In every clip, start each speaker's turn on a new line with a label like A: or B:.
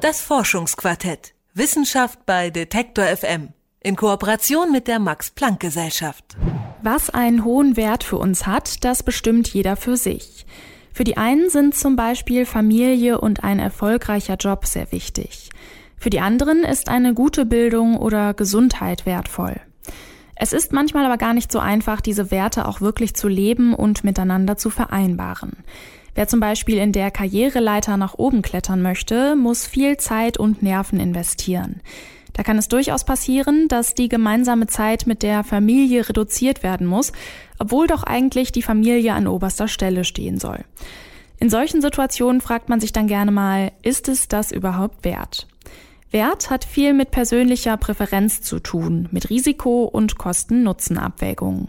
A: Das Forschungsquartett. Wissenschaft bei Detektor FM. In Kooperation mit der Max-Planck-Gesellschaft.
B: Was einen hohen Wert für uns hat, das bestimmt jeder für sich. Für die einen sind zum Beispiel Familie und ein erfolgreicher Job sehr wichtig. Für die anderen ist eine gute Bildung oder Gesundheit wertvoll. Es ist manchmal aber gar nicht so einfach, diese Werte auch wirklich zu leben und miteinander zu vereinbaren. Wer zum Beispiel in der Karriereleiter nach oben klettern möchte, muss viel Zeit und Nerven investieren. Da kann es durchaus passieren, dass die gemeinsame Zeit mit der Familie reduziert werden muss, obwohl doch eigentlich die Familie an oberster Stelle stehen soll. In solchen Situationen fragt man sich dann gerne mal, ist es das überhaupt wert? Wert hat viel mit persönlicher Präferenz zu tun, mit Risiko- und Kosten-Nutzen-Abwägungen.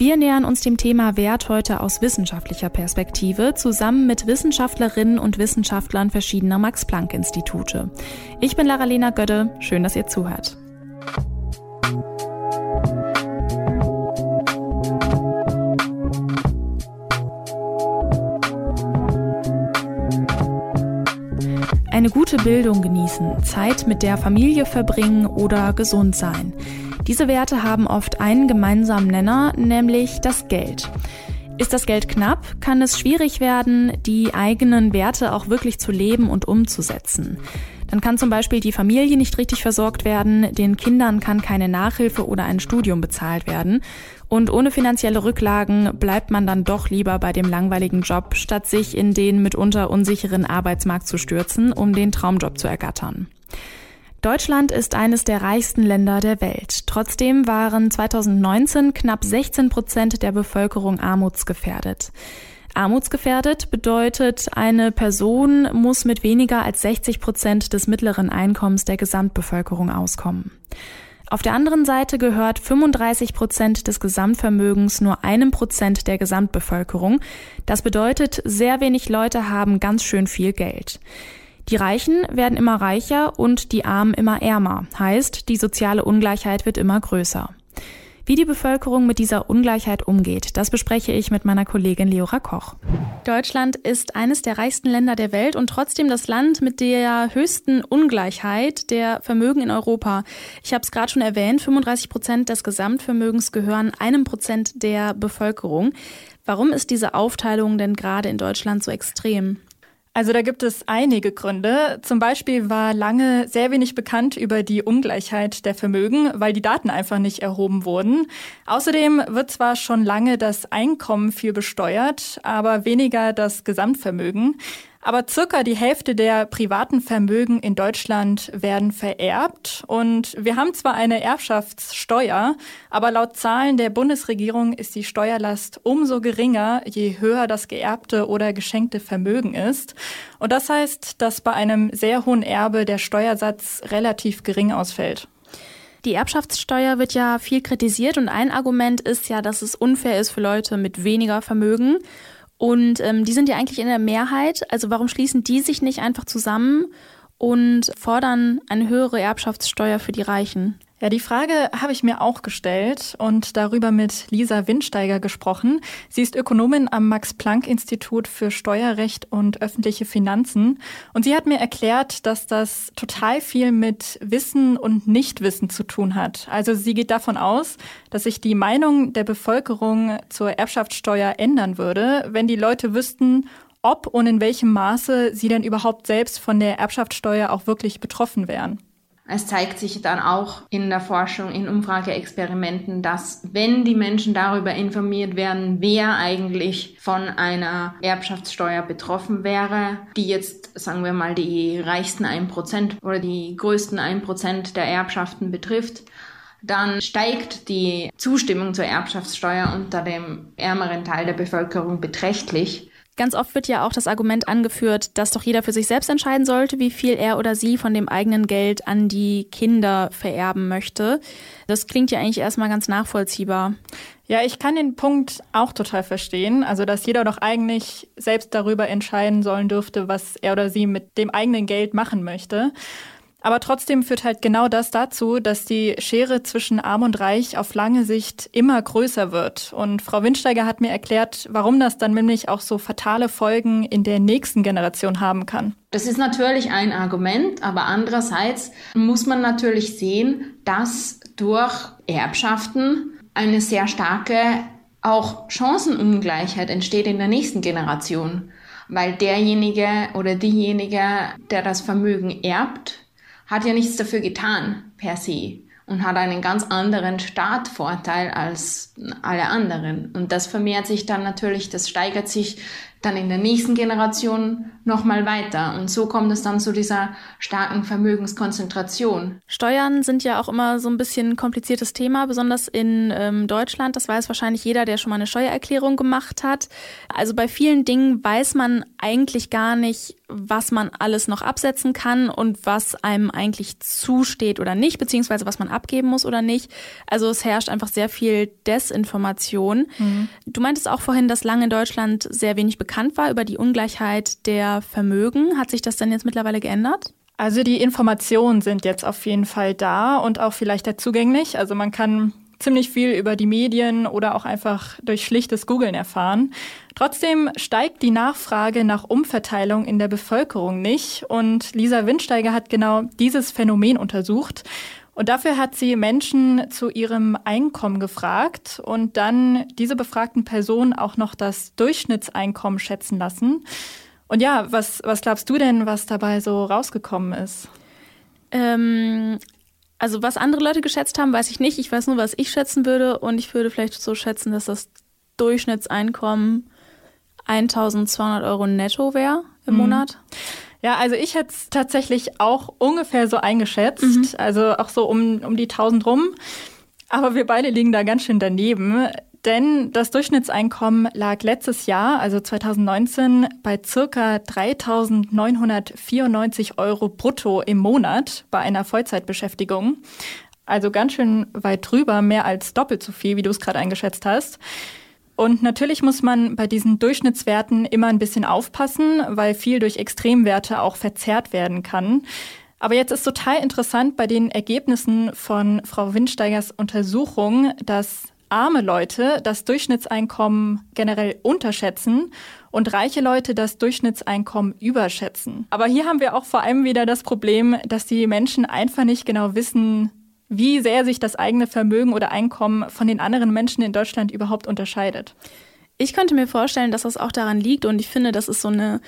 B: Wir nähern uns dem Thema Wert heute aus wissenschaftlicher Perspektive zusammen mit Wissenschaftlerinnen und Wissenschaftlern verschiedener Max-Planck-Institute. Ich bin Lara-Lena Gödde. Schön, dass ihr zuhört. Eine gute Bildung genießen, Zeit mit der Familie verbringen oder gesund sein. Diese Werte haben oft einen gemeinsamen Nenner, nämlich das Geld. Ist das Geld knapp, kann es schwierig werden, die eigenen Werte auch wirklich zu leben und umzusetzen. Dann kann zum Beispiel die Familie nicht richtig versorgt werden, den Kindern kann keine Nachhilfe oder ein Studium bezahlt werden und ohne finanzielle Rücklagen bleibt man dann doch lieber bei dem langweiligen Job, statt sich in den mitunter unsicheren Arbeitsmarkt zu stürzen, um den Traumjob zu ergattern. Deutschland ist eines der reichsten Länder der Welt. Trotzdem waren 2019 knapp 16 Prozent der Bevölkerung armutsgefährdet. Armutsgefährdet bedeutet, eine Person muss mit weniger als 60 Prozent des mittleren Einkommens der Gesamtbevölkerung auskommen. Auf der anderen Seite gehört 35 Prozent des Gesamtvermögens nur einem Prozent der Gesamtbevölkerung. Das bedeutet, sehr wenig Leute haben ganz schön viel Geld. Die Reichen werden immer reicher und die Armen immer ärmer. Heißt, die soziale Ungleichheit wird immer größer. Wie die Bevölkerung mit dieser Ungleichheit umgeht, das bespreche ich mit meiner Kollegin Leora Koch. Deutschland ist eines der reichsten Länder der Welt und trotzdem das Land mit der höchsten Ungleichheit der Vermögen in Europa. Ich habe es gerade schon erwähnt, 35 Prozent des Gesamtvermögens gehören einem Prozent der Bevölkerung. Warum ist diese Aufteilung denn gerade in Deutschland so extrem?
C: Also da gibt es einige Gründe. Zum Beispiel war lange sehr wenig bekannt über die Ungleichheit der Vermögen, weil die Daten einfach nicht erhoben wurden. Außerdem wird zwar schon lange das Einkommen viel besteuert, aber weniger das Gesamtvermögen. Aber circa die Hälfte der privaten Vermögen in Deutschland werden vererbt. Und wir haben zwar eine Erbschaftssteuer, aber laut Zahlen der Bundesregierung ist die Steuerlast umso geringer, je höher das geerbte oder geschenkte Vermögen ist. Und das heißt, dass bei einem sehr hohen Erbe der Steuersatz relativ gering ausfällt.
B: Die Erbschaftssteuer wird ja viel kritisiert und ein Argument ist ja, dass es unfair ist für Leute mit weniger Vermögen. Und ähm, die sind ja eigentlich in der Mehrheit. Also warum schließen die sich nicht einfach zusammen und fordern eine höhere Erbschaftssteuer für die Reichen?
C: Ja, die Frage habe ich mir auch gestellt und darüber mit Lisa Windsteiger gesprochen. Sie ist Ökonomin am Max-Planck-Institut für Steuerrecht und öffentliche Finanzen. Und sie hat mir erklärt, dass das total viel mit Wissen und Nichtwissen zu tun hat. Also sie geht davon aus, dass sich die Meinung der Bevölkerung zur Erbschaftssteuer ändern würde, wenn die Leute wüssten, ob und in welchem Maße sie denn überhaupt selbst von der Erbschaftssteuer auch wirklich betroffen wären.
D: Es zeigt sich dann auch in der Forschung, in Umfrageexperimenten, dass wenn die Menschen darüber informiert werden, wer eigentlich von einer Erbschaftssteuer betroffen wäre, die jetzt, sagen wir mal, die reichsten 1% oder die größten 1% der Erbschaften betrifft, dann steigt die Zustimmung zur Erbschaftssteuer unter dem ärmeren Teil der Bevölkerung beträchtlich.
B: Ganz oft wird ja auch das Argument angeführt, dass doch jeder für sich selbst entscheiden sollte, wie viel er oder sie von dem eigenen Geld an die Kinder vererben möchte. Das klingt ja eigentlich erstmal ganz nachvollziehbar.
C: Ja, ich kann den Punkt auch total verstehen. Also, dass jeder doch eigentlich selbst darüber entscheiden sollen dürfte, was er oder sie mit dem eigenen Geld machen möchte. Aber trotzdem führt halt genau das dazu, dass die Schere zwischen Arm und Reich auf lange Sicht immer größer wird. Und Frau Windsteiger hat mir erklärt, warum das dann nämlich auch so fatale Folgen in der nächsten Generation haben kann.
D: Das ist natürlich ein Argument, aber andererseits muss man natürlich sehen, dass durch Erbschaften eine sehr starke auch Chancenungleichheit entsteht in der nächsten Generation, weil derjenige oder diejenige, der das Vermögen erbt, hat ja nichts dafür getan per se und hat einen ganz anderen Startvorteil als alle anderen. Und das vermehrt sich dann natürlich, das steigert sich dann in der nächsten Generation nochmal weiter. Und so kommt es dann zu dieser starken Vermögenskonzentration.
B: Steuern sind ja auch immer so ein bisschen ein kompliziertes Thema, besonders in ähm, Deutschland. Das weiß wahrscheinlich jeder, der schon mal eine Steuererklärung gemacht hat. Also bei vielen Dingen weiß man eigentlich gar nicht, was man alles noch absetzen kann und was einem eigentlich zusteht oder nicht, beziehungsweise was man abgeben muss oder nicht. Also es herrscht einfach sehr viel Desinformation. Mhm. Du meintest auch vorhin, dass lange in Deutschland sehr wenig bekannt war über die Ungleichheit der Vermögen. Hat sich das denn jetzt mittlerweile geändert?
C: Also die Informationen sind jetzt auf jeden Fall da und auch vielleicht zugänglich. Also man kann ziemlich viel über die Medien oder auch einfach durch schlichtes Googlen erfahren. Trotzdem steigt die Nachfrage nach Umverteilung in der Bevölkerung nicht und Lisa Windsteiger hat genau dieses Phänomen untersucht. Und dafür hat sie Menschen zu ihrem Einkommen gefragt und dann diese befragten Personen auch noch das Durchschnittseinkommen schätzen lassen. Und ja, was, was glaubst du denn, was dabei so rausgekommen ist?
B: Ähm, also was andere Leute geschätzt haben, weiß ich nicht. Ich weiß nur, was ich schätzen würde. Und ich würde vielleicht so schätzen, dass das Durchschnittseinkommen 1200 Euro netto wäre im mhm. Monat.
C: Ja, also ich hätte es tatsächlich auch ungefähr so eingeschätzt. Mhm. Also auch so um, um die 1000 rum. Aber wir beide liegen da ganz schön daneben. Denn das Durchschnittseinkommen lag letztes Jahr, also 2019, bei circa 3.994 Euro brutto im Monat bei einer Vollzeitbeschäftigung. Also ganz schön weit drüber, mehr als doppelt so viel, wie du es gerade eingeschätzt hast. Und natürlich muss man bei diesen Durchschnittswerten immer ein bisschen aufpassen, weil viel durch Extremwerte auch verzerrt werden kann. Aber jetzt ist total interessant bei den Ergebnissen von Frau Windsteigers Untersuchung, dass arme Leute das Durchschnittseinkommen generell unterschätzen und reiche Leute das Durchschnittseinkommen überschätzen. Aber hier haben wir auch vor allem wieder das Problem, dass die Menschen einfach nicht genau wissen, wie sehr sich das eigene Vermögen oder Einkommen von den anderen Menschen in Deutschland überhaupt unterscheidet.
B: Ich könnte mir vorstellen, dass das auch daran liegt und ich finde, das ist so eine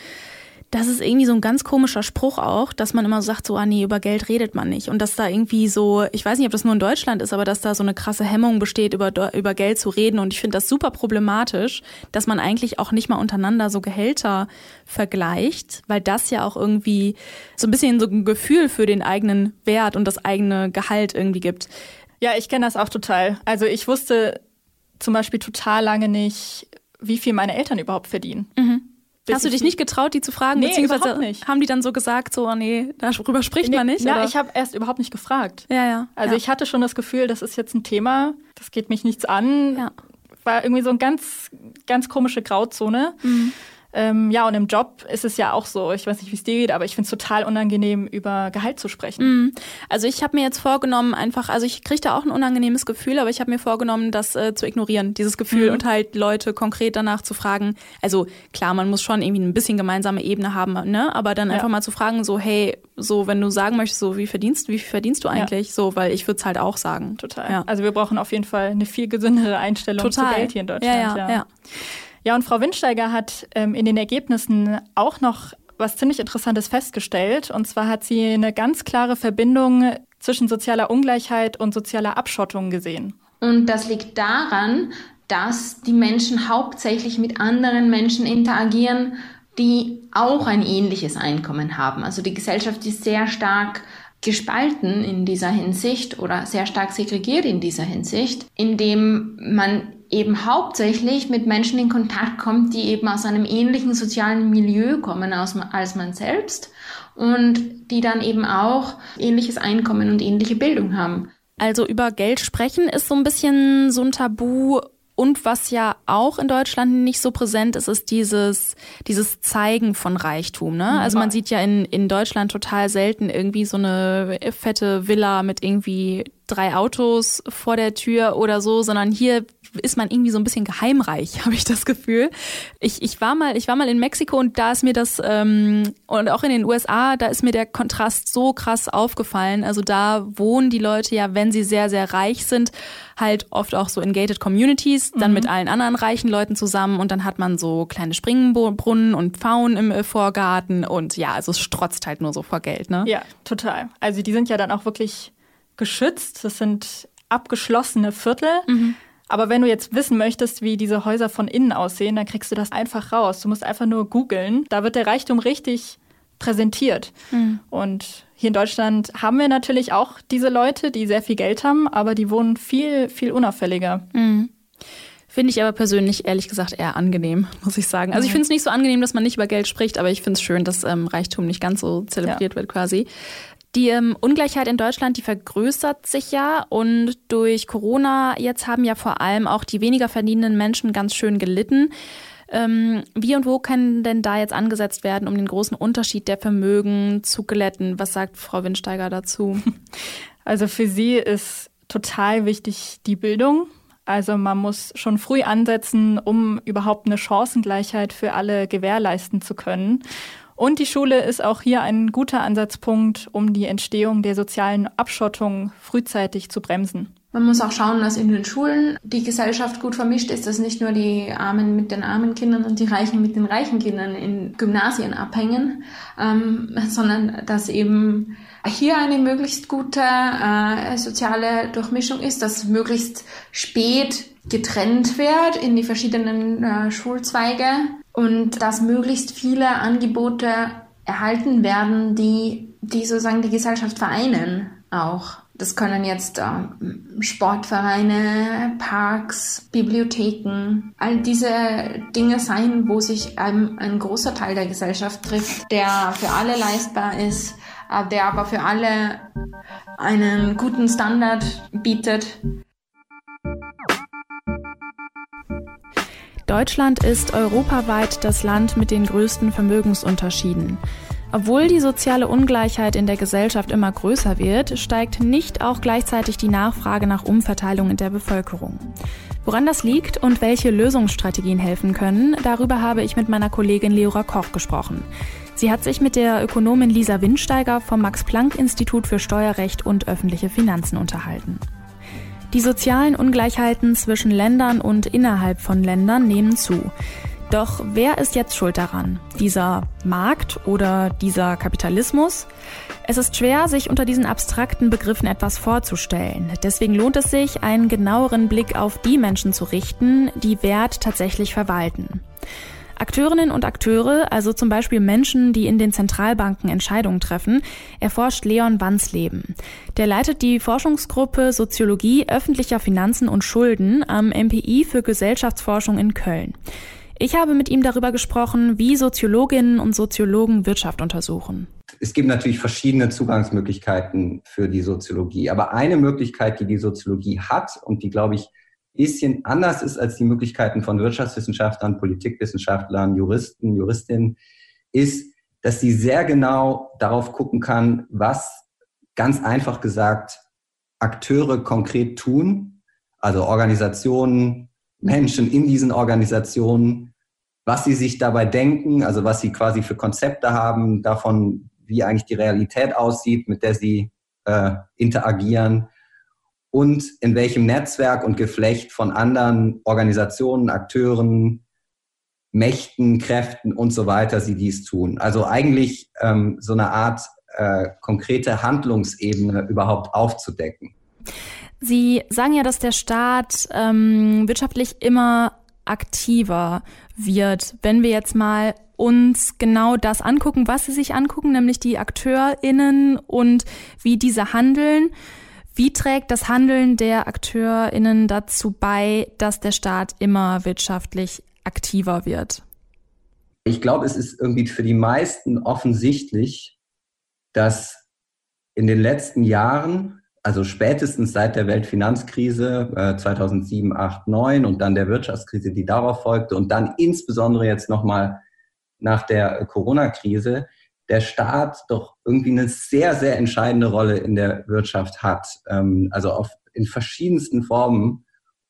B: das ist irgendwie so ein ganz komischer Spruch auch, dass man immer sagt, so, ah nee, über Geld redet man nicht. Und dass da irgendwie so, ich weiß nicht, ob das nur in Deutschland ist, aber dass da so eine krasse Hemmung besteht, über, über Geld zu reden. Und ich finde das super problematisch, dass man eigentlich auch nicht mal untereinander so Gehälter vergleicht, weil das ja auch irgendwie so ein bisschen so ein Gefühl für den eigenen Wert und das eigene Gehalt irgendwie gibt.
C: Ja, ich kenne das auch total. Also ich wusste zum Beispiel total lange nicht, wie viel meine Eltern überhaupt verdienen. Mhm.
B: Hast du dich nicht getraut, die zu fragen?
C: Nee, beziehungsweise nicht.
B: haben die dann so gesagt, so, oh nee, darüber spricht nee, man nicht?
C: Ja, ich habe erst überhaupt nicht gefragt.
B: Ja, ja.
C: Also
B: ja.
C: ich hatte schon das Gefühl, das ist jetzt ein Thema, das geht mich nichts an. Ja. War irgendwie so eine ganz, ganz komische Grauzone. Mhm. Ähm, ja, und im Job ist es ja auch so, ich weiß nicht, wie es dir geht, aber ich finde es total unangenehm, über Gehalt zu sprechen.
B: Mhm. Also ich habe mir jetzt vorgenommen, einfach, also ich kriege da auch ein unangenehmes Gefühl, aber ich habe mir vorgenommen, das äh, zu ignorieren, dieses Gefühl mhm. und halt Leute konkret danach zu fragen. Also klar, man muss schon irgendwie ein bisschen gemeinsame Ebene haben, ne? Aber dann einfach ja. mal zu fragen, so, hey, so, wenn du sagen möchtest, so, wie verdienst, wie viel verdienst du eigentlich? Ja. So, weil ich würde es halt auch sagen.
C: Total. Ja. Also wir brauchen auf jeden Fall eine viel gesündere Einstellung
B: Total.
C: zu Geld hier in Deutschland.
B: ja. ja. Ja.
C: Und Frau Windsteiger hat ähm, in den Ergebnissen auch noch was ziemlich Interessantes festgestellt. Und zwar hat sie eine ganz klare Verbindung zwischen sozialer Ungleichheit und sozialer Abschottung gesehen.
D: Und das liegt daran, dass die Menschen hauptsächlich mit anderen Menschen interagieren, die auch ein ähnliches Einkommen haben. Also die Gesellschaft ist sehr stark gespalten in dieser Hinsicht oder sehr stark segregiert in dieser Hinsicht, indem man eben hauptsächlich mit Menschen in Kontakt kommt, die eben aus einem ähnlichen sozialen Milieu kommen als man selbst und die dann eben auch ähnliches Einkommen und ähnliche Bildung haben.
B: Also über Geld sprechen ist so ein bisschen so ein Tabu Und was ja auch in Deutschland nicht so präsent ist, ist dieses, dieses Zeigen von Reichtum. Ne? Also man sieht ja in, in Deutschland total selten irgendwie so eine fette Villa mit irgendwie drei Autos vor der Tür oder so, sondern hier ist man irgendwie so ein bisschen geheimreich, habe ich das Gefühl. Ich, ich war mal, ich war mal in Mexiko und da ist mir das ähm, und auch in den USA, da ist mir der Kontrast so krass aufgefallen. Also da wohnen die Leute ja, wenn sie sehr sehr reich sind, halt oft auch so in gated Communities, dann mhm. mit allen anderen reichen Leuten zusammen und dann hat man so kleine Springbrunnen und Pfauen im äh, Vorgarten und ja, also es strotzt halt nur so vor Geld, ne?
C: Ja, total. Also die sind ja dann auch wirklich geschützt. Das sind abgeschlossene Viertel. Mhm. Aber wenn du jetzt wissen möchtest, wie diese Häuser von innen aussehen, dann kriegst du das einfach raus. Du musst einfach nur googeln. Da wird der Reichtum richtig präsentiert. Mhm. Und hier in Deutschland haben wir natürlich auch diese Leute, die sehr viel Geld haben, aber die wohnen viel, viel unauffälliger. Mhm.
B: Finde ich aber persönlich ehrlich gesagt eher angenehm, muss ich sagen. Also ich mhm. finde es nicht so angenehm, dass man nicht über Geld spricht, aber ich finde es schön, dass ähm, Reichtum nicht ganz so zelebriert ja. wird quasi. Die ähm, Ungleichheit in Deutschland, die vergrößert sich ja und durch Corona jetzt haben ja vor allem auch die weniger verdienenden Menschen ganz schön gelitten. Ähm, wie und wo kann denn da jetzt angesetzt werden, um den großen Unterschied der Vermögen zu glätten? Was sagt Frau Windsteiger dazu?
C: Also für sie ist total wichtig die Bildung. Also man muss schon früh ansetzen, um überhaupt eine Chancengleichheit für alle gewährleisten zu können. Und die Schule ist auch hier ein guter Ansatzpunkt, um die Entstehung der sozialen Abschottung frühzeitig zu bremsen.
D: Man muss auch schauen, dass in den Schulen die Gesellschaft gut vermischt ist, dass nicht nur die Armen mit den armen Kindern und die Reichen mit den reichen Kindern in Gymnasien abhängen, ähm, sondern dass eben hier eine möglichst gute äh, soziale Durchmischung ist, dass möglichst spät getrennt wird in die verschiedenen äh, Schulzweige und dass möglichst viele Angebote erhalten werden, die, die sozusagen die Gesellschaft vereinen auch. Das können jetzt äh, Sportvereine, Parks, Bibliotheken, all diese Dinge sein, wo sich ein, ein großer Teil der Gesellschaft trifft, der für alle leistbar ist, äh, der aber für alle einen guten Standard bietet.
B: Deutschland ist europaweit das Land mit den größten Vermögensunterschieden. Obwohl die soziale Ungleichheit in der Gesellschaft immer größer wird, steigt nicht auch gleichzeitig die Nachfrage nach Umverteilung in der Bevölkerung. Woran das liegt und welche Lösungsstrategien helfen können, darüber habe ich mit meiner Kollegin Leora Koch gesprochen. Sie hat sich mit der Ökonomin Lisa Windsteiger vom Max-Planck-Institut für Steuerrecht und öffentliche Finanzen unterhalten. Die sozialen Ungleichheiten zwischen Ländern und innerhalb von Ländern nehmen zu. Doch wer ist jetzt schuld daran? Dieser Markt oder dieser Kapitalismus? Es ist schwer, sich unter diesen abstrakten Begriffen etwas vorzustellen. Deswegen lohnt es sich, einen genaueren Blick auf die Menschen zu richten, die Wert tatsächlich verwalten. Akteurinnen und Akteure, also zum Beispiel Menschen, die in den Zentralbanken Entscheidungen treffen, erforscht Leon Wansleben. Der leitet die Forschungsgruppe Soziologie öffentlicher Finanzen und Schulden am MPI für Gesellschaftsforschung in Köln. Ich habe mit ihm darüber gesprochen, wie Soziologinnen und Soziologen Wirtschaft untersuchen.
E: Es gibt natürlich verschiedene Zugangsmöglichkeiten für die Soziologie. Aber eine Möglichkeit, die die Soziologie hat und die, glaube ich, bisschen anders ist als die Möglichkeiten von Wirtschaftswissenschaftlern, Politikwissenschaftlern, Juristen, Juristinnen, ist, dass sie sehr genau darauf gucken kann, was ganz einfach gesagt Akteure konkret tun, also Organisationen, Menschen in diesen Organisationen, was sie sich dabei denken, also was sie quasi für Konzepte haben davon, wie eigentlich die Realität aussieht, mit der sie äh, interagieren und in welchem Netzwerk und Geflecht von anderen Organisationen, Akteuren, Mächten, Kräften und so weiter sie dies tun. Also eigentlich ähm, so eine Art äh, konkrete Handlungsebene überhaupt aufzudecken.
B: Sie sagen ja, dass der Staat ähm, wirtschaftlich immer aktiver wird. Wenn wir jetzt mal uns genau das angucken, was Sie sich angucken, nämlich die AkteurInnen und wie diese handeln, wie trägt das Handeln der AkteurInnen dazu bei, dass der Staat immer wirtschaftlich aktiver wird?
E: Ich glaube, es ist irgendwie für die meisten offensichtlich, dass in den letzten Jahren also spätestens seit der Weltfinanzkrise äh, 2007, 8, 9 und dann der Wirtschaftskrise, die darauf folgte und dann insbesondere jetzt nochmal nach der Corona-Krise, der Staat doch irgendwie eine sehr, sehr entscheidende Rolle in der Wirtschaft hat. Ähm, also auf, in verschiedensten Formen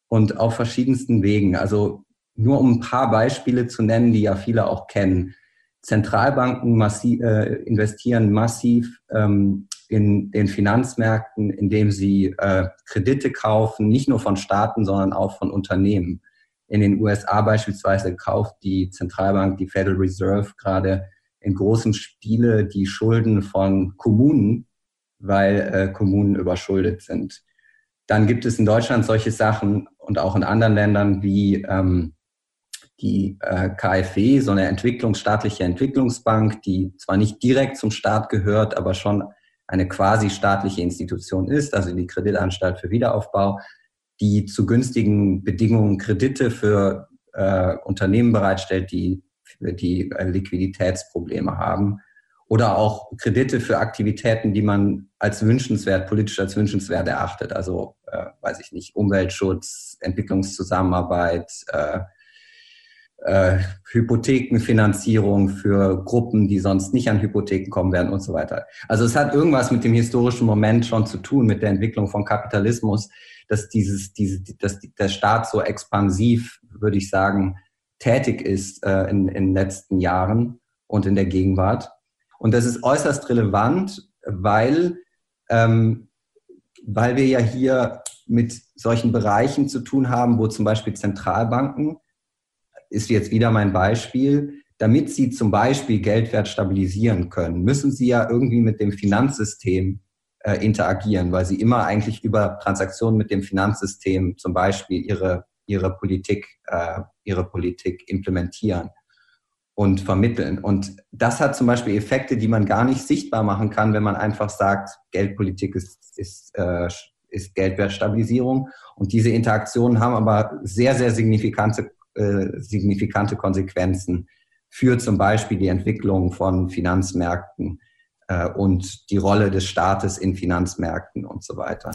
E: und auf verschiedensten Wegen. Also nur um ein paar Beispiele zu nennen, die ja viele auch kennen. Zentralbanken massiv, äh, investieren massiv ähm, in den Finanzmärkten, indem sie äh, Kredite kaufen, nicht nur von Staaten, sondern auch von Unternehmen. In den USA beispielsweise kauft die Zentralbank, die Federal Reserve gerade in großem Stile die Schulden von Kommunen, weil äh, Kommunen überschuldet sind. Dann gibt es in Deutschland solche Sachen und auch in anderen Ländern wie ähm, die äh, KfW, so eine Entwicklungsstaatliche Entwicklungsbank, die zwar nicht direkt zum Staat gehört, aber schon eine quasi staatliche Institution ist, also die Kreditanstalt für Wiederaufbau, die zu günstigen Bedingungen Kredite für äh, Unternehmen bereitstellt, die, die äh, Liquiditätsprobleme haben. Oder auch Kredite für Aktivitäten, die man als wünschenswert, politisch als wünschenswert erachtet. Also, äh, weiß ich nicht, Umweltschutz, Entwicklungszusammenarbeit, äh, äh, Hypothekenfinanzierung für Gruppen, die sonst nicht an Hypotheken kommen werden und so weiter. Also es hat irgendwas mit dem historischen Moment schon zu tun, mit der Entwicklung von Kapitalismus, dass dieses, diese, dass der Staat so expansiv, würde ich sagen, tätig ist äh, in, in den letzten Jahren und in der Gegenwart. Und das ist äußerst relevant, weil, ähm, weil wir ja hier mit solchen Bereichen zu tun haben, wo zum Beispiel Zentralbanken ist jetzt wieder mein Beispiel. Damit Sie zum Beispiel Geldwert stabilisieren können, müssen Sie ja irgendwie mit dem Finanzsystem äh, interagieren, weil Sie immer eigentlich über Transaktionen mit dem Finanzsystem zum Beispiel Ihre, Ihre, Politik, äh, Ihre Politik implementieren und vermitteln. Und das hat zum Beispiel Effekte, die man gar nicht sichtbar machen kann, wenn man einfach sagt, Geldpolitik ist, ist, äh, ist Geldwertstabilisierung. Und diese Interaktionen haben aber sehr, sehr signifikante äh, signifikante Konsequenzen für zum Beispiel die Entwicklung von Finanzmärkten äh, und die Rolle des Staates in Finanzmärkten und so weiter.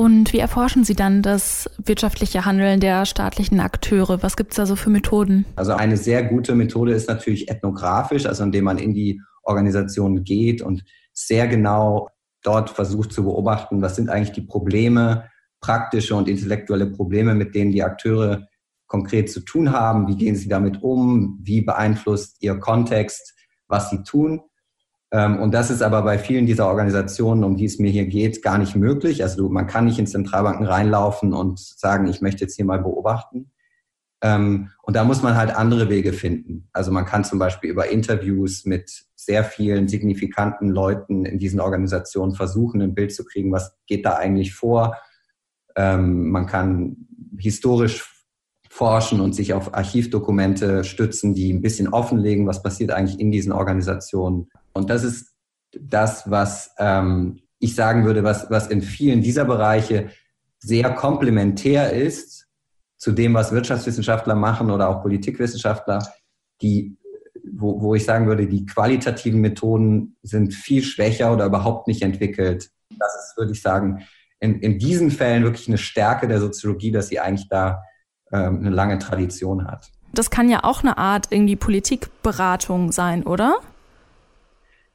B: Und wie erforschen Sie dann das wirtschaftliche Handeln der staatlichen Akteure? Was gibt es da so für Methoden?
E: Also eine sehr gute Methode ist natürlich ethnografisch, also indem man in die Organisation geht und sehr genau dort versucht zu beobachten, was sind eigentlich die Probleme, praktische und intellektuelle Probleme, mit denen die Akteure konkret zu tun haben, wie gehen sie damit um, wie beeinflusst ihr Kontext, was sie tun. Ähm, und das ist aber bei vielen dieser Organisationen, um die es mir hier geht, gar nicht möglich. Also man kann nicht in Zentralbanken reinlaufen und sagen, ich möchte jetzt hier mal beobachten. Ähm, und da muss man halt andere Wege finden. Also man kann zum Beispiel über Interviews mit sehr vielen signifikanten Leuten in diesen Organisationen versuchen, ein Bild zu kriegen, was geht da eigentlich vor. Ähm, man kann historisch forschen und sich auf Archivdokumente stützen, die ein bisschen offenlegen, was passiert eigentlich in diesen Organisationen. Und das ist das, was ähm, ich sagen würde, was, was in vielen dieser Bereiche sehr komplementär ist zu dem, was Wirtschaftswissenschaftler machen oder auch Politikwissenschaftler, die, wo, wo ich sagen würde, die qualitativen Methoden sind viel schwächer oder überhaupt nicht entwickelt. Das ist, würde ich sagen, in, in diesen Fällen wirklich eine Stärke der Soziologie, dass sie eigentlich da ähm, eine lange Tradition hat.
B: Das kann ja auch eine Art irgendwie Politikberatung sein, oder?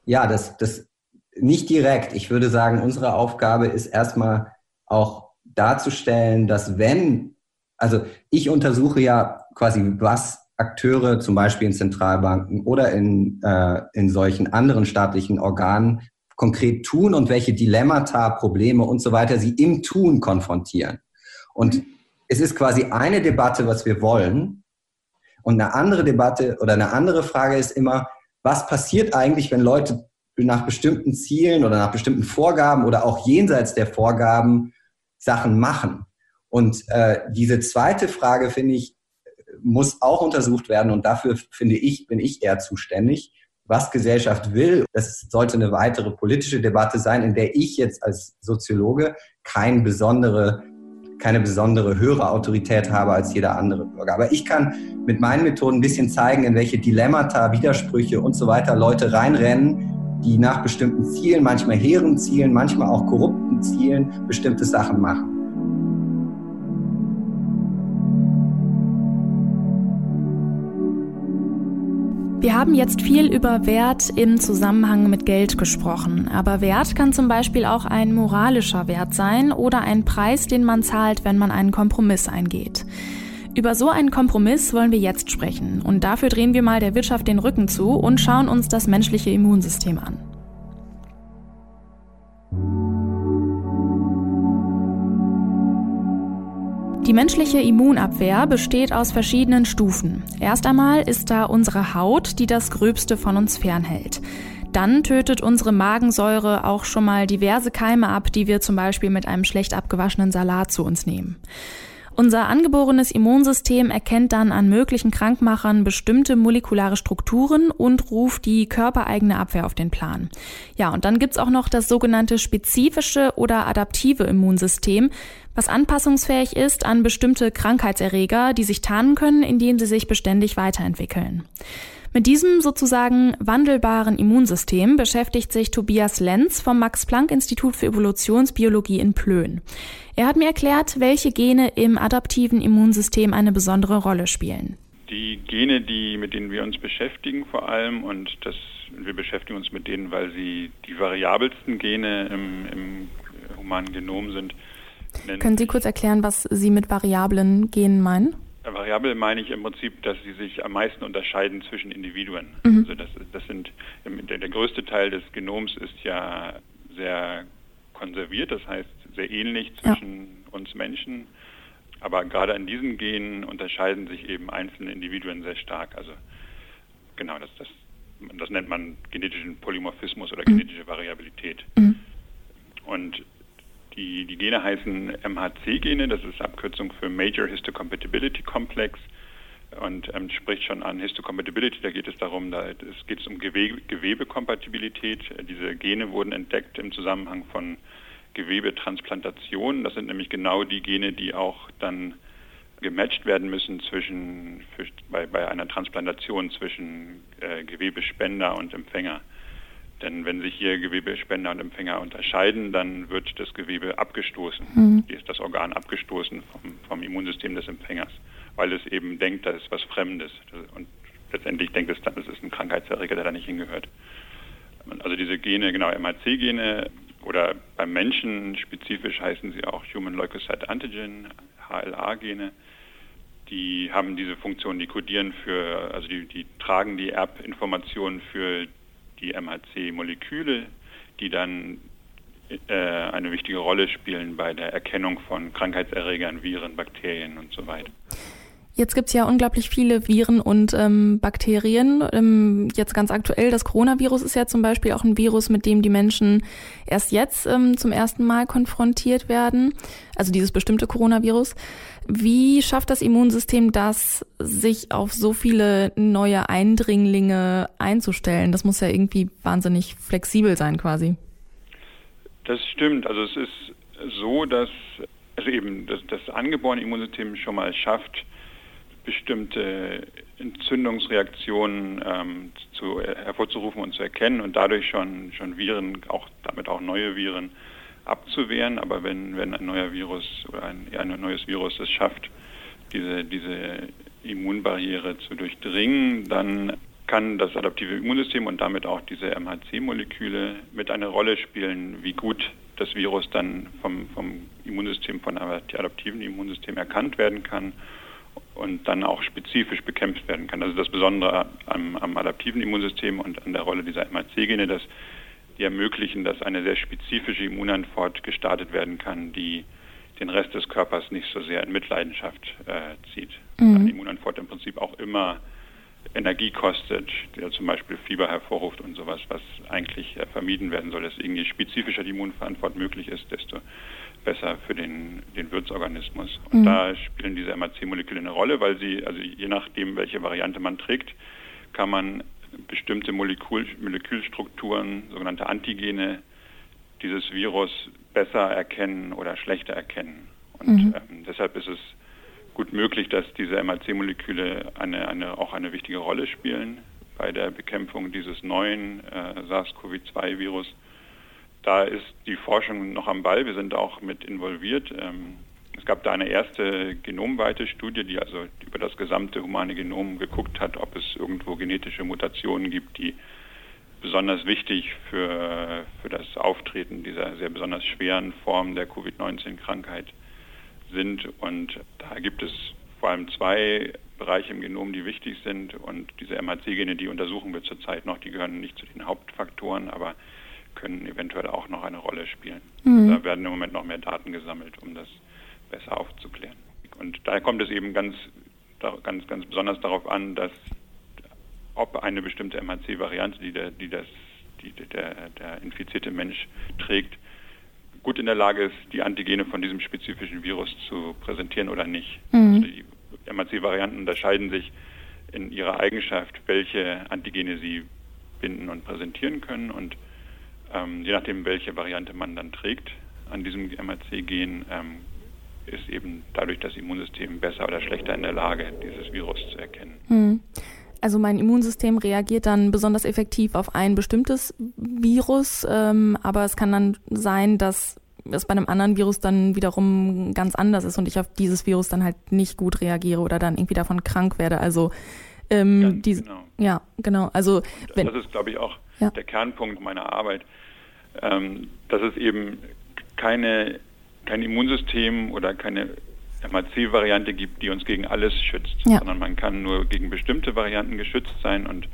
E: Ja, das, das nicht direkt. Ich würde sagen, unsere Aufgabe ist erstmal auch darzustellen, dass wenn, also ich untersuche ja quasi, was Akteure zum Beispiel in Zentralbanken oder in, äh, in solchen anderen staatlichen Organen konkret tun und welche Dilemmata, Probleme und so weiter sie im Tun konfrontieren. Und es ist quasi eine Debatte, was wir wollen. Und eine andere Debatte oder eine andere Frage ist immer, was passiert eigentlich, wenn Leute nach bestimmten Zielen oder nach bestimmten Vorgaben oder auch jenseits der Vorgaben Sachen machen? Und äh, diese zweite Frage, finde ich, muss auch untersucht werden. Und dafür, finde ich, bin ich eher zuständig. Was Gesellschaft will, das sollte eine weitere politische Debatte sein, in der ich jetzt als Soziologe keine besondere keine besondere höhere Autorität habe als jeder andere Bürger. Aber ich kann mit meinen Methoden ein bisschen zeigen, in welche Dilemmata, Widersprüche und so weiter Leute reinrennen, die nach bestimmten Zielen, manchmal hehren Zielen, manchmal auch korrupten Zielen bestimmte Sachen machen.
B: Wir haben jetzt viel über Wert im Zusammenhang mit Geld gesprochen, aber Wert kann zum Beispiel auch ein moralischer Wert sein oder ein Preis, den man zahlt, wenn man einen Kompromiss eingeht. Über so einen Kompromiss wollen wir jetzt sprechen und dafür drehen wir mal der Wirtschaft den Rücken zu und schauen uns das menschliche Immunsystem an. Die menschliche Immunabwehr besteht aus verschiedenen Stufen. Erst einmal ist da unsere Haut, die das Gröbste von uns fernhält. Dann tötet unsere Magensäure auch schon mal diverse Keime ab, die wir zum Beispiel mit einem schlecht abgewaschenen Salat zu uns nehmen. Unser angeborenes Immunsystem erkennt dann an möglichen Krankmachern bestimmte molekulare Strukturen und ruft die körpereigene Abwehr auf den Plan. Ja, und dann gibt's auch noch das sogenannte spezifische oder adaptive Immunsystem, was anpassungsfähig ist an bestimmte Krankheitserreger, die sich tarnen können, indem sie sich beständig weiterentwickeln. Mit diesem sozusagen wandelbaren Immunsystem beschäftigt sich Tobias Lenz vom Max-Planck-Institut für Evolutionsbiologie in Plön. Er hat mir erklärt, welche Gene im adaptiven Immunsystem eine besondere Rolle spielen.
F: Die Gene, die, mit denen wir uns beschäftigen vor allem, und das, wir beschäftigen uns mit denen, weil sie die variabelsten Gene im, im humanen Genom sind.
B: Können Sie kurz erklären, was Sie mit variablen Genen meinen?
F: Variabel meine ich im Prinzip, dass sie sich am meisten unterscheiden zwischen Individuen. Mhm. Also das, das sind der, der, größte Teil des Genoms ist ja sehr konserviert, das heißt sehr ähnlich zwischen ja. uns Menschen. Aber gerade an diesen Genen unterscheiden sich eben einzelne Individuen sehr stark. Also genau, das, das, das nennt man genetischen Polymorphismus oder mhm. genetische Variabilität. Mhm. Gene heißen MHC-Gene, das ist Abkürzung für Major Histocompatibility Complex und ähm, spricht schon an Histocompatibility. Da geht es darum, da es geht um Gewebe, Gewebekompatibilität. Diese Gene wurden entdeckt im Zusammenhang von Gewebetransplantationen. Das sind nämlich genau die Gene, die auch dann gematcht werden müssen zwischen für, bei, bei einer Transplantation zwischen äh, Gewebespender und Empfänger. Denn wenn sich hier Gewebespender und Empfänger unterscheiden, dann wird das Gewebe abgestoßen. Mhm. Hier ist das Organ abgestoßen vom, vom, Immunsystem des Empfängers, weil es eben denkt, das ist was Fremdes. Und letztendlich denkt es dann, es ist ein Krankheitserreger, der da nicht hingehört. Also diese Gene, genau, MHC-Gene oder beim Menschen spezifisch heißen sie auch Human Leukocyte Antigen, HLA-Gene. Die haben diese Funktion, die kodieren für, also die, die tragen die Erbinformationen für die MHC-Moleküle, die dann äh, eine wichtige Rolle spielen bei der Erkennung von Krankheitserregern, Viren, Bakterien und so weiter.
B: Jetzt gibt's ja unglaublich viele Viren und ähm, Bakterien. Ähm, jetzt ganz aktuell, das Coronavirus ist ja zum Beispiel auch ein Virus, mit dem die Menschen erst jetzt ähm, zum ersten Mal konfrontiert werden. Also dieses bestimmte Coronavirus. Wie schafft das Immunsystem das, sich auf so viele neue Eindringlinge einzustellen? Das muss ja irgendwie wahnsinnig flexibel sein quasi.
F: Das stimmt. Also es ist so, dass also eben das, das angeborene Immunsystem schon mal schafft, bestimmte Entzündungsreaktionen ähm, zu, äh, hervorzurufen und zu erkennen und dadurch schon, schon Viren, auch damit auch neue Viren abzuwehren. Aber wenn, wenn ein neuer Virus oder ein, ein neues Virus es schafft, diese, diese Immunbarriere zu durchdringen, dann kann das adaptive Immunsystem und damit auch diese MHC-Moleküle mit einer Rolle spielen, wie gut das Virus dann vom, vom Immunsystem, von adaptiven Immunsystem erkannt werden kann und dann auch spezifisch bekämpft werden kann. Also das Besondere am, am adaptiven Immunsystem und an der Rolle dieser MHC-Gene, dass die ermöglichen, dass eine sehr spezifische Immunantwort gestartet werden kann, die den Rest des Körpers nicht so sehr in Mitleidenschaft äh, zieht. Mhm. Eine Immunantwort im Prinzip auch immer Energie kostet, der zum Beispiel Fieber hervorruft und sowas, was eigentlich äh, vermieden werden soll. Dass je spezifischer die Immunantwort möglich ist, desto besser für den, den Wirtsorganismus. Und mhm. da spielen diese MAC-Moleküle eine Rolle, weil sie, also je nachdem, welche Variante man trägt, kann man bestimmte Molekül, Molekülstrukturen, sogenannte Antigene, dieses Virus besser erkennen oder schlechter erkennen. Und mhm. ähm, deshalb ist es gut möglich, dass diese MAC-Moleküle eine, eine, auch eine wichtige Rolle spielen bei der Bekämpfung dieses neuen äh, SARS-CoV-2-Virus da ist die Forschung noch am Ball. Wir sind auch mit involviert. Ähm, es gab da eine erste genomweite Studie, die also über das gesamte humane Genom geguckt hat, ob es irgendwo genetische Mutationen gibt, die besonders wichtig für, für das Auftreten dieser sehr besonders schweren Form der Covid-19-Krankheit sind. Und da gibt es vor allem zwei Bereiche im Genom, die wichtig sind. Und diese MHC-Gene, die untersuchen wir zurzeit noch, die gehören nicht zu den Hauptfaktoren, aber können eventuell auch noch eine Rolle spielen. Mhm. Da werden im Moment noch mehr Daten gesammelt, um das besser aufzuklären. Und daher kommt es eben ganz, ganz, ganz besonders darauf an, dass ob eine bestimmte MHC-Variante, die, der, die das, die der, der infizierte Mensch trägt, gut in der Lage ist, die Antigene von diesem spezifischen Virus zu präsentieren oder nicht. Mhm. Also die MHC-Varianten unterscheiden sich in ihrer Eigenschaft, welche Antigene sie binden und präsentieren können. Und ähm, je nachdem, welche Variante man dann trägt an diesem MHC-Gen, ähm, ist eben dadurch das Immunsystem besser oder schlechter in der Lage, dieses Virus zu erkennen.
B: Mhm. Also mein Immunsystem reagiert dann besonders effektiv auf ein bestimmtes Virus, ähm, aber es kann dann sein, dass es bei einem anderen Virus dann wiederum ganz anders ist und ich auf dieses Virus dann halt nicht gut reagiere oder dann irgendwie davon krank werde. Also ähm, die, genau. ja, genau. Also
F: wenn, das ist, glaube ich, auch ja. der Kernpunkt meiner Arbeit, ähm, dass es eben keine kein Immunsystem oder keine MAC-Variante gibt, die uns gegen alles schützt, ja. sondern man kann nur gegen bestimmte Varianten geschützt sein und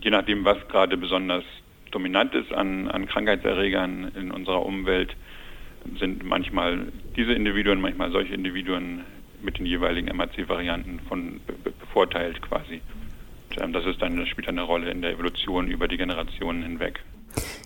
F: je nachdem, was gerade besonders dominant ist an, an Krankheitserregern in unserer Umwelt, sind manchmal diese Individuen, manchmal solche Individuen mit den jeweiligen MAC-Varianten von bevorteilt quasi. Ähm, das ist dann, spielt eine Rolle in der Evolution über die Generationen hinweg.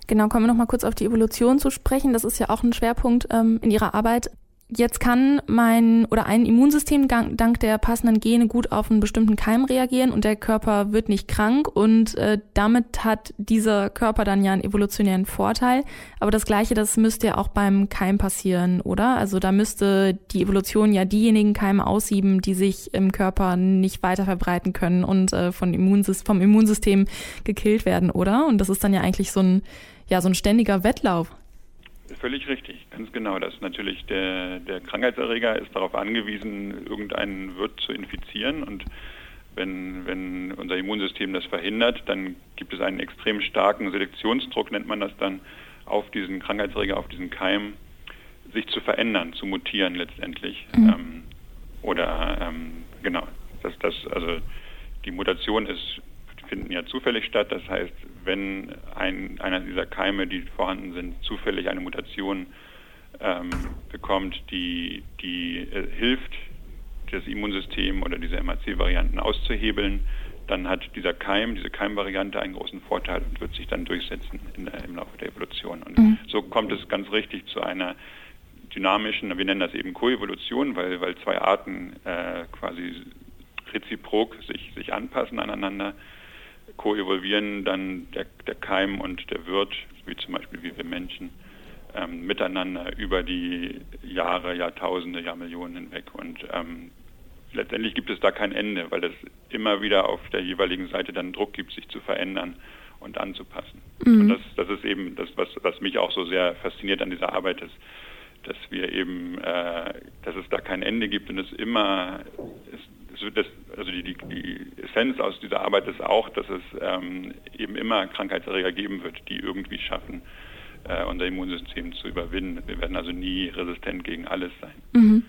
B: Genau, kommen wir noch mal kurz auf die Evolution zu sprechen. Das ist ja auch ein Schwerpunkt ähm, in Ihrer Arbeit. Jetzt kann mein oder ein Immunsystem dank der passenden Gene gut auf einen bestimmten Keim reagieren und der Körper wird nicht krank und äh, damit hat dieser Körper dann ja einen evolutionären Vorteil. Aber das Gleiche, das müsste ja auch beim Keim passieren, oder? Also da müsste die Evolution ja diejenigen Keime aussieben, die sich im Körper nicht weiter verbreiten können und äh, von Immunsystem, vom Immunsystem gekillt werden, oder? Und das ist dann ja eigentlich so ein ja so ein ständiger Wettlauf.
F: Völlig richtig, ganz genau. Das natürlich der, der Krankheitserreger ist darauf angewiesen, irgendeinen Wirt zu infizieren und wenn, wenn unser Immunsystem das verhindert, dann gibt es einen extrem starken Selektionsdruck, nennt man das dann, auf diesen Krankheitserreger, auf diesen Keim, sich zu verändern, zu mutieren letztendlich. Mhm. Ähm, oder ähm, genau, das, das, also die Mutation ist finden ja zufällig statt. Das heißt, wenn ein, einer dieser Keime, die vorhanden sind, zufällig eine Mutation ähm, bekommt, die, die äh, hilft, das Immunsystem oder diese MAC-Varianten auszuhebeln, dann hat dieser Keim, diese Keimvariante einen großen Vorteil und wird sich dann durchsetzen der, im Laufe der Evolution. Und mhm. so kommt es ganz richtig zu einer dynamischen, wir nennen das eben Koevolution, weil, weil zwei Arten äh, quasi reziprok sich, sich anpassen aneinander koevolvieren dann der, der Keim und der Wirt, wie zum Beispiel wie wir Menschen, ähm, miteinander über die Jahre, Jahrtausende, Jahrmillionen hinweg. Und ähm, letztendlich gibt es da kein Ende, weil es immer wieder auf der jeweiligen Seite dann Druck gibt, sich zu verändern und anzupassen. Mhm. Und das, das ist eben das, was, was mich auch so sehr fasziniert an dieser Arbeit ist, dass wir eben, äh, dass es da kein Ende gibt und es immer, es, das, also die, die, die, Essenz aus dieser Arbeit ist auch, dass es ähm, eben immer Krankheitserreger geben wird, die irgendwie schaffen, äh, unser Immunsystem zu überwinden. Wir werden also nie resistent gegen alles sein.
B: Mhm.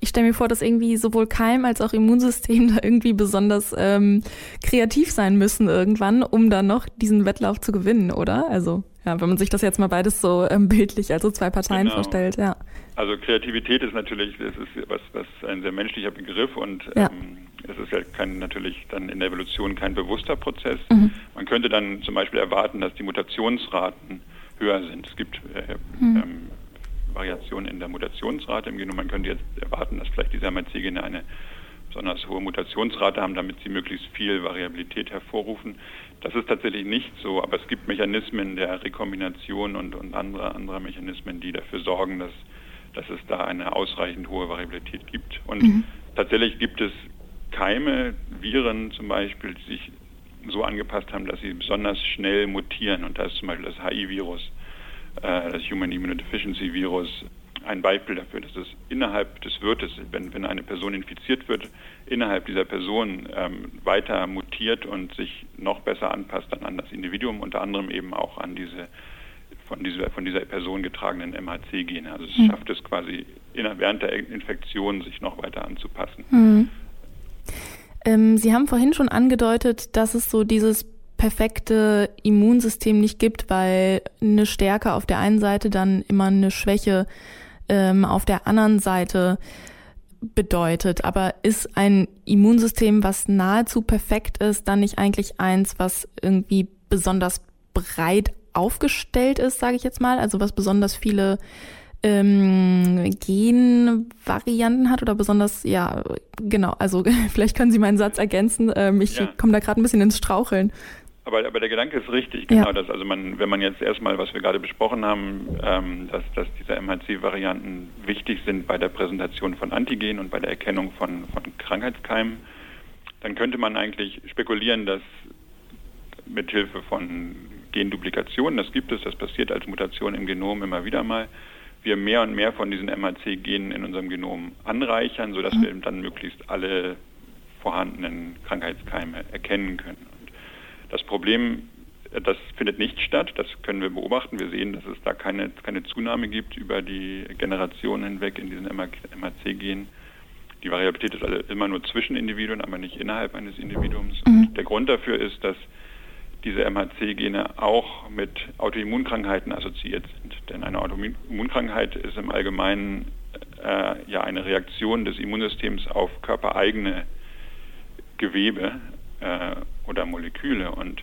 B: Ich stelle mir vor, dass irgendwie sowohl Keim als auch Immunsystem da irgendwie besonders ähm, kreativ sein müssen irgendwann, um dann noch diesen Wettlauf zu gewinnen, oder? Also ja, wenn man sich das jetzt mal beides so ähm, bildlich, also zwei Parteien genau. vorstellt, ja.
F: Also Kreativität ist natürlich, das ist was, was ein sehr menschlicher Begriff und ja. ähm, es ist ja kein, natürlich dann in der Evolution kein bewusster Prozess. Mhm. Man könnte dann zum Beispiel erwarten, dass die Mutationsraten höher sind. Es gibt äh, mhm. ähm, Variationen in der Mutationsrate im Genom. Man könnte jetzt erwarten, dass vielleicht diese MRC-Gene eine besonders hohe Mutationsrate haben, damit sie möglichst viel Variabilität hervorrufen. Das ist tatsächlich nicht so, aber es gibt Mechanismen der Rekombination und, und andere, andere Mechanismen, die dafür sorgen, dass, dass es da eine ausreichend hohe Variabilität gibt. Und mhm. tatsächlich gibt es Keime, Viren zum Beispiel, die sich so angepasst haben, dass sie besonders schnell mutieren. Und da ist zum Beispiel das HI-Virus äh, das Human Immunodeficiency Virus, ein Beispiel dafür, dass es innerhalb des Wirtes, wenn, wenn eine Person infiziert wird, innerhalb dieser Person ähm, weiter mutiert und sich noch besser anpasst dann an das Individuum, unter anderem eben auch an diese von dieser, von dieser Person getragenen MHC-Gene. Also es mhm. schafft es quasi während der Infektion sich noch weiter anzupassen.
B: Mhm. Ähm, Sie haben vorhin schon angedeutet, dass es so dieses perfekte Immunsystem nicht gibt, weil eine Stärke auf der einen Seite dann immer eine Schwäche ähm, auf der anderen Seite bedeutet. Aber ist ein Immunsystem, was nahezu perfekt ist, dann nicht eigentlich eins, was irgendwie besonders breit aufgestellt ist, sage ich jetzt mal, also was besonders viele ähm, Genvarianten hat oder besonders, ja, genau, also vielleicht können Sie meinen Satz ergänzen. Ähm, ich ja. komme da gerade ein bisschen ins Straucheln.
F: Aber, aber der Gedanke ist richtig, genau, ja. dass also man, wenn man jetzt erstmal, was wir gerade besprochen haben, ähm, dass, dass diese MHC-Varianten wichtig sind bei der Präsentation von Antigenen und bei der Erkennung von, von Krankheitskeimen, dann könnte man eigentlich spekulieren, dass mithilfe von Genduplikationen, das gibt es, das passiert als Mutation im Genom immer wieder mal, wir mehr und mehr von diesen MHC-Genen in unserem Genom anreichern, sodass mhm. wir dann möglichst alle vorhandenen Krankheitskeime erkennen können. Das Problem, äh, das findet nicht statt, das können wir beobachten. Wir sehen, dass es da keine, keine Zunahme gibt über die Generationen hinweg in diesen MHC-Genen. Die Variabilität ist also immer nur zwischen Individuen, aber nicht innerhalb eines Individuums. Mhm. der Grund dafür ist, dass diese MHC-Gene auch mit Autoimmunkrankheiten assoziiert sind. Denn eine Autoimmunkrankheit ist im Allgemeinen äh, ja eine Reaktion des Immunsystems auf körpereigene Gewebe, äh, oder Moleküle. Und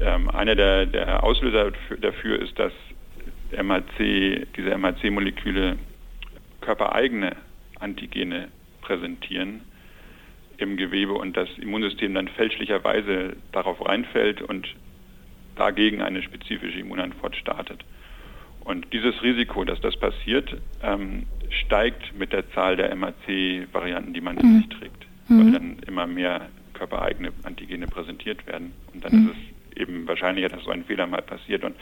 F: ähm, einer der, der Auslöser dafür ist, dass MHC, diese MHC-Moleküle körpereigene Antigene präsentieren im Gewebe und das Immunsystem dann fälschlicherweise darauf reinfällt und dagegen eine spezifische Immunantwort startet. Und dieses Risiko, dass das passiert, ähm, steigt mit der Zahl der MHC-Varianten, die man in mhm. sich trägt, mhm. weil dann immer mehr körpereigene Antigene präsentiert werden. Und dann mhm. ist es eben wahrscheinlicher, dass so ein Fehler mal passiert. Und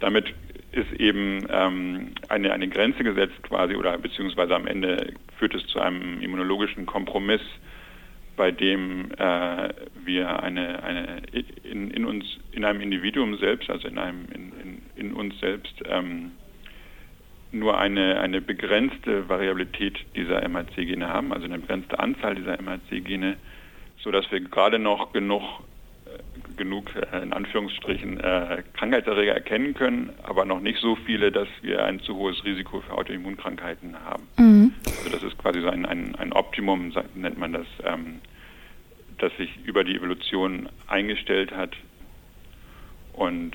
F: damit ist eben ähm, eine, eine Grenze gesetzt quasi oder beziehungsweise am Ende führt es zu einem immunologischen Kompromiss, bei dem äh, wir eine, eine in, in uns, in einem Individuum selbst, also in einem in, in, in uns selbst ähm, nur eine, eine begrenzte Variabilität dieser MHC-Gene haben, also eine begrenzte Anzahl dieser MHC-Gene sodass wir gerade noch genug, äh, genug äh, in Anführungsstrichen äh, Krankheitserreger erkennen können, aber noch nicht so viele, dass wir ein zu hohes Risiko für Autoimmunkrankheiten haben. Mhm. Also das ist quasi so ein, ein, ein Optimum, nennt man das, ähm, das sich über die Evolution eingestellt hat und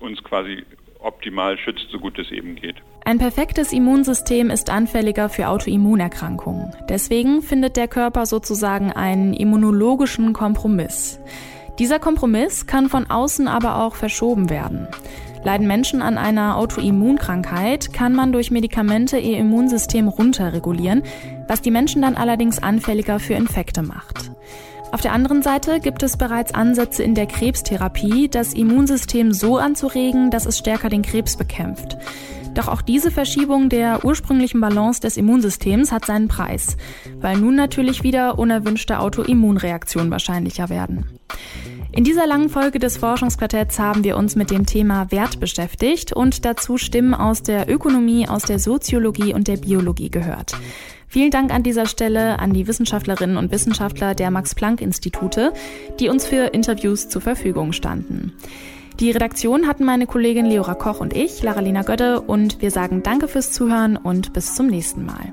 F: uns quasi optimal schützt, so gut es eben geht.
B: Ein perfektes Immunsystem ist anfälliger für Autoimmunerkrankungen. Deswegen findet der Körper sozusagen einen immunologischen Kompromiss. Dieser Kompromiss kann von außen aber auch verschoben werden. Leiden Menschen an einer Autoimmunkrankheit, kann man durch Medikamente ihr Immunsystem runterregulieren, was die Menschen dann allerdings anfälliger für Infekte macht. Auf der anderen Seite gibt es bereits Ansätze in der Krebstherapie, das Immunsystem so anzuregen, dass es stärker den Krebs bekämpft. Doch auch diese Verschiebung der ursprünglichen Balance des Immunsystems hat seinen Preis, weil nun natürlich wieder unerwünschte Autoimmunreaktionen wahrscheinlicher werden. In dieser langen Folge des Forschungsquartetts haben wir uns mit dem Thema Wert beschäftigt und dazu Stimmen aus der Ökonomie, aus der Soziologie und der Biologie gehört. Vielen Dank an dieser Stelle an die Wissenschaftlerinnen und Wissenschaftler der Max-Planck-Institute, die uns für Interviews zur Verfügung standen. Die Redaktion hatten meine Kollegin Leora Koch und ich, Laralina Götte, und wir sagen Danke fürs Zuhören und bis zum nächsten Mal.